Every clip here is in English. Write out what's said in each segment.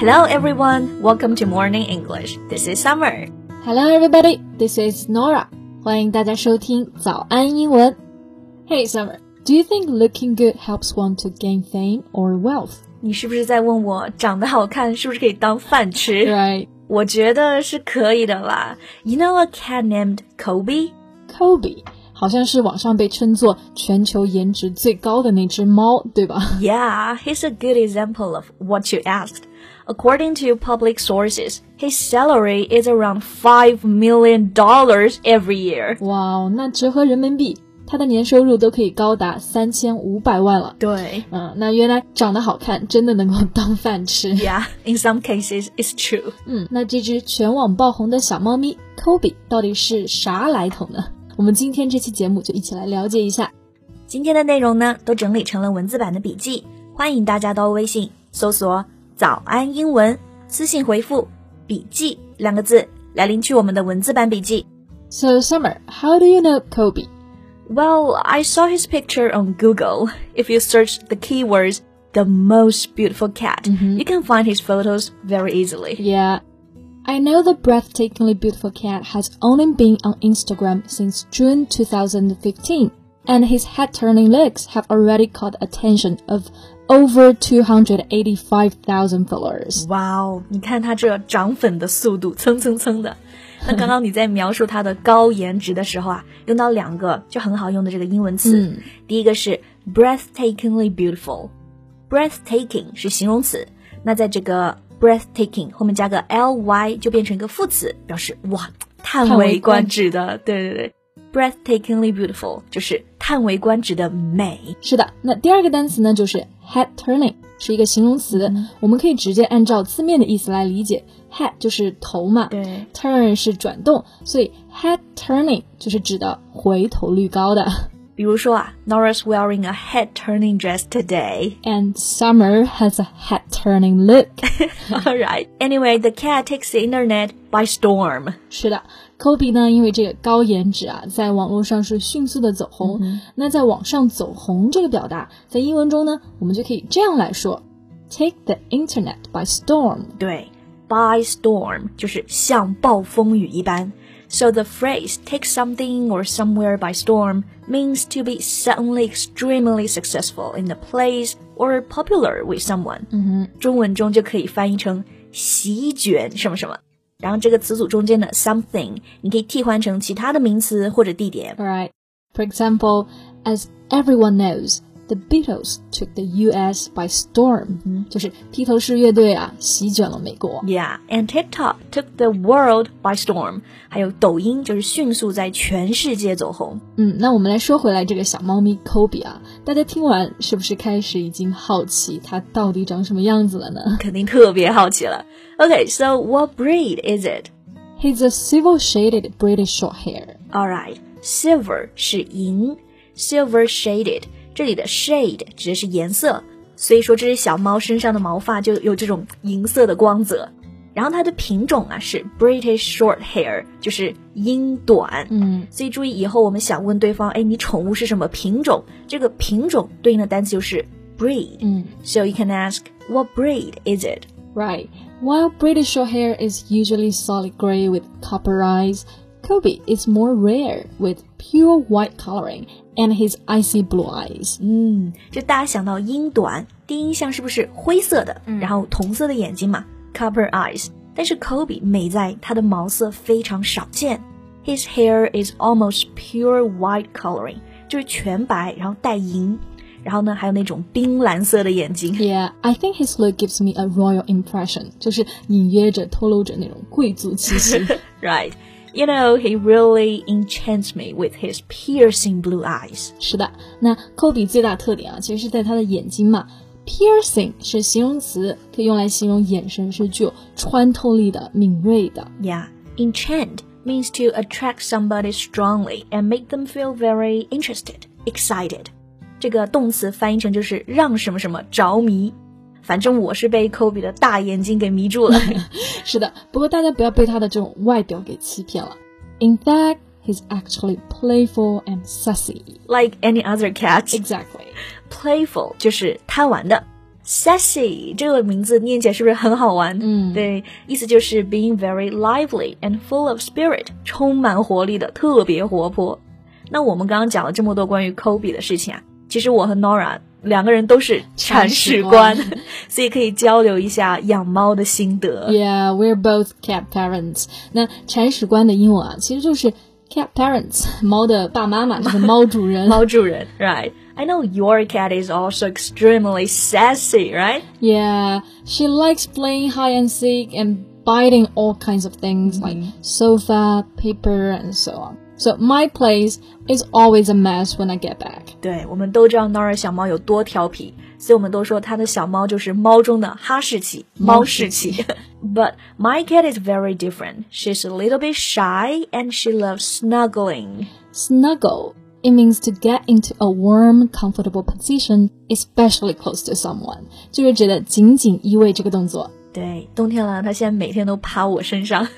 Hello everyone, welcome to Morning English. This is Summer. Hello everybody, this is Nora. 欢迎大家收听早安英文。Hey Summer, do you think looking good helps one to gain fame or wealth? 你是不是在问我长得好看是不是可以当饭吃 Right. 我觉得是可以的啦。You know a cat named Kobe? Kobe 好像是网上被称作全球颜值最高的那只猫，对吧？ Yeah, he's a good example of what you asked. According to public sources, his salary is around five million dollars every year. 哇哦，那折合人民币，他的年收入都可以高达三千五百万了。对嗯，那原来长得好看真的能够当饭吃。Yeah, in some cases it's true. 嗯，那这只全网爆红的小猫咪 Kobe 到底是啥来头呢？我们今天这期节目就一起来了解一下。今天的内容呢，都整理成了文字版的笔记，欢迎大家到微信搜索“早安英文”，私信回复“笔记”两个字来领取我们的文字版笔记。 So Summer, how do you know Kobe? Well, I saw his picture on Google. If you search the keywords "the most beautiful cat," you can find his photos very easily. Yeah. I know the breathtakingly beautiful cat has only been on Instagram since June 2015, and his head-turning looks have already caught the attention of over 285,000 followers. 哇哦，你看他这涨粉的速度，蹭蹭蹭的。那刚刚你在描述他的高颜值的时候啊，用到两个就很好用的这个英文词。嗯第一个是 breathtakingly beautiful，breathtaking 是形容词，那在这个 breathtaking 后面加个 ly 就变成一个副词，表示哇叹为观止的。对对对 ，breathtakingly beautiful 就是叹为观止的美。是的，那第二个单词呢，就是 head turning，是一个形容词，我们可以直接按照字面的意思来理解。head 就是头嘛，对，turn 是转动，所以 head turning 就是指的回头率高的。比如说啊，Nora's wearing a head-turning dress today. And Summer has a head turning look. All right. Anyway, the cat takes the internet by storm. 是的，Kobe 呢，因为这个高颜值啊，在网络上是迅速的走红。那在网上走红这个表达，在英文中呢，我们就可以这样来说：take the internet by storm。对，by storm 就是像暴风雨一般。 So the phrase take something or somewhere by storm means to be suddenly extremely successful in a place or popular with someone. 嗯哼，中文中就可以翻译成席卷什么什么。然后这个词组中间的 something，你可以替换成其他的名词或者地点。 All right. For example, as everyone knows, the Beatles took the U.S. by storm，、就是披头士乐队啊，席卷了美国。 Yeah, and TikTok took the world by storm. 还有抖音就是迅速在全世界走红。嗯，那我们来说回来这个小猫咪 Kobe 啊，大家听完是不是开始已经好奇它到底长什么样子了呢肯定特别好奇了。Okay, so what breed is it? ？He's a silver-shaded British Shorthair. All right, silver 是银，silver shaded 这里的 shade 指的是颜色，所以说这只小猫身上的毛发就有这种银色的光泽。然后它的品种啊是 British Shorthair，就是英短。嗯，所以注意以后我们想问对方，哎，你宠物是什么品种？这个品种对应的单词就是 breed。嗯 So you can ask, what breed is it? Right. While British Shorthair is usually solid gray with copper eyes, Kobe is more rare with pure white coloring and his icy blue eyes. 嗯，就大家想到英短，第一印象是不是灰色的，然后同色的眼睛嘛，copper eyes。但是 Kobe 美在它的毛色非常少见，His hair is almost pure white coloring，就是全白，然后带银，然后呢还有那种冰蓝色的眼睛。 Yeah, I think his look gives me a royal impression. 就是隐约着透露着那种贵族气息。 Right. You know, he really enchants me with his piercing blue eyes. 是的，那 Kobe 最大特点啊，其实是在他的眼睛嘛。Piercing 是形容词，可以用来形容眼神是具有穿透力的、敏锐的。 Yeah. Enchant means to attract somebody strongly and make them feel very interested, excited. 这个动词翻译成就是让什么什么着迷。 反正我是被 Kobe 的大眼睛给迷住了。是的，不过大家不要被他的这种外表给欺骗了。In fact, he's actually playful and sassy. like any other cat. Exactly. Playful 就是贪玩的 Sassy 这个名字念起来是不是很好玩？嗯对，意思就是 being very lively and full of spirit，充满活力的，特别活泼。那我们刚刚讲了这么多关于 Kobe 的事情啊，其实我和 Nora 两个人都是铲屎官，所以可以交流一下养猫的心得。 Yeah, we're both cat parents. 那铲屎官的英文啊，其实就是 cat parents，猫的爸妈嘛，就是猫主人。猫主人，right? I know your cat is also extremely sassy, right? Yeah, she likes playing hide and seek and biting all kinds of things like sofa, paper, and so on. So my place is always a mess when I get back. 对，我们都知道 Nora 小猫有多调皮，所以我们都说它的小猫就是猫中的哈士奇、猫士奇。But my cat is very different. She's a little bit shy and she loves snuggling. Snuggle. It means to get into a warm, comfortable position, especially close to someone. 就是指的紧紧依偎这个动作。对，冬天了，它现在每天都趴我身上。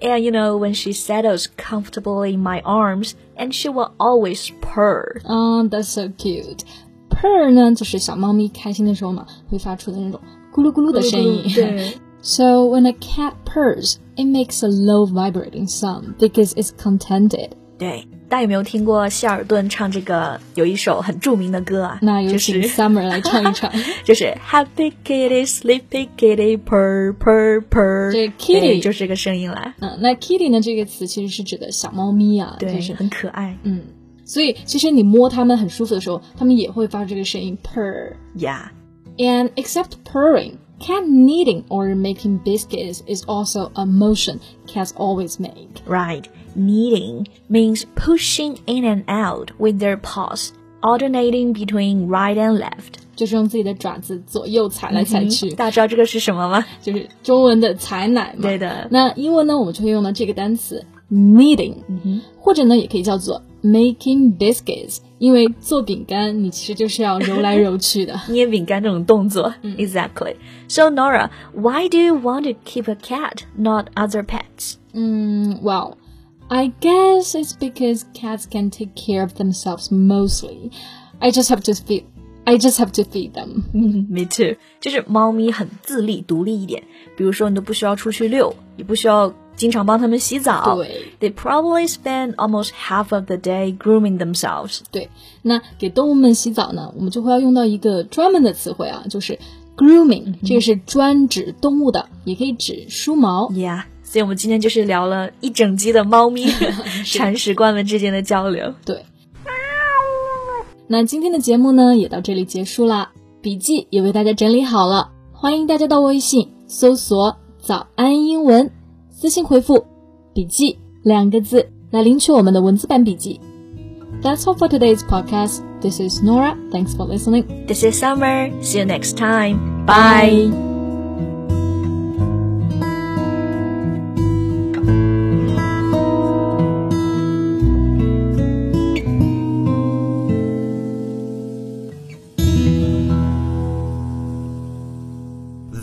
And you know, when she settles comfortably in my arms, and she will always purr. Um, that's so cute. Purr 呢，就是小猫咪开心的时候嘛，会发出的那种咕噜咕噜的声音。对 So when a cat purrs, it makes a low vibrating sound because it's contented. 对， 大家有没有听过希尔顿唱这个有一首很着名的歌啊？那有请就是 Summer 来唱一唱。就是 Happy Kitty, Sleepy Kitty, purr purr purr。这 kitty 对就是这个声音来，嗯，那 kitty 呢这个词其实是指的小猫咪啊，对，就是很可爱。嗯，所以其实你摸它们很舒服的时候，它们也会发出这个声音 purr。 Yeah， And except purring, cat kneading or making biscuits is also a motion cats always make. right. Kneading means pushing in and out with their paws, alternating between right and left. 就是用自己的爪子左右踩来踩去，大家知道这个是什么吗？就是中文的踩奶嘛。对的那英文呢，我们就会用到这个单词 kneading，、或者呢也可以叫做 making biscuits，因为做饼干你其实就是要揉来揉去的。捏饼干这种动作、exactly. So Nora, why do you want to keep a cat, not other pets? 嗯，Well, I guess it's because cats can take care of themselves mostly. I just have to feed. I just have to feed them. Me too. 就是猫咪很自立独立一点，比如说你都不需要出去遛，也不需要经常帮它们洗澡。对 They probably spend almost half of the day grooming themselves. 对，那给动物们洗澡呢，我们就会要用到一个专门的词汇啊，就是 grooming，、这个是专指动物的，也可以指梳毛。 Yeah. 所以我们今天就是聊了一整集的猫咪 铲屎官们之间的交流。对。那今天的节目呢，也到这里结束啦，笔记也为大家整理好了，欢迎大家到微信搜索“早安英文”，私信回复“笔记”两个字来领取我们的文字版笔记。That's all for today's podcast. This is Nora. Thanks for listening. This is Summer. See you next time. Bye.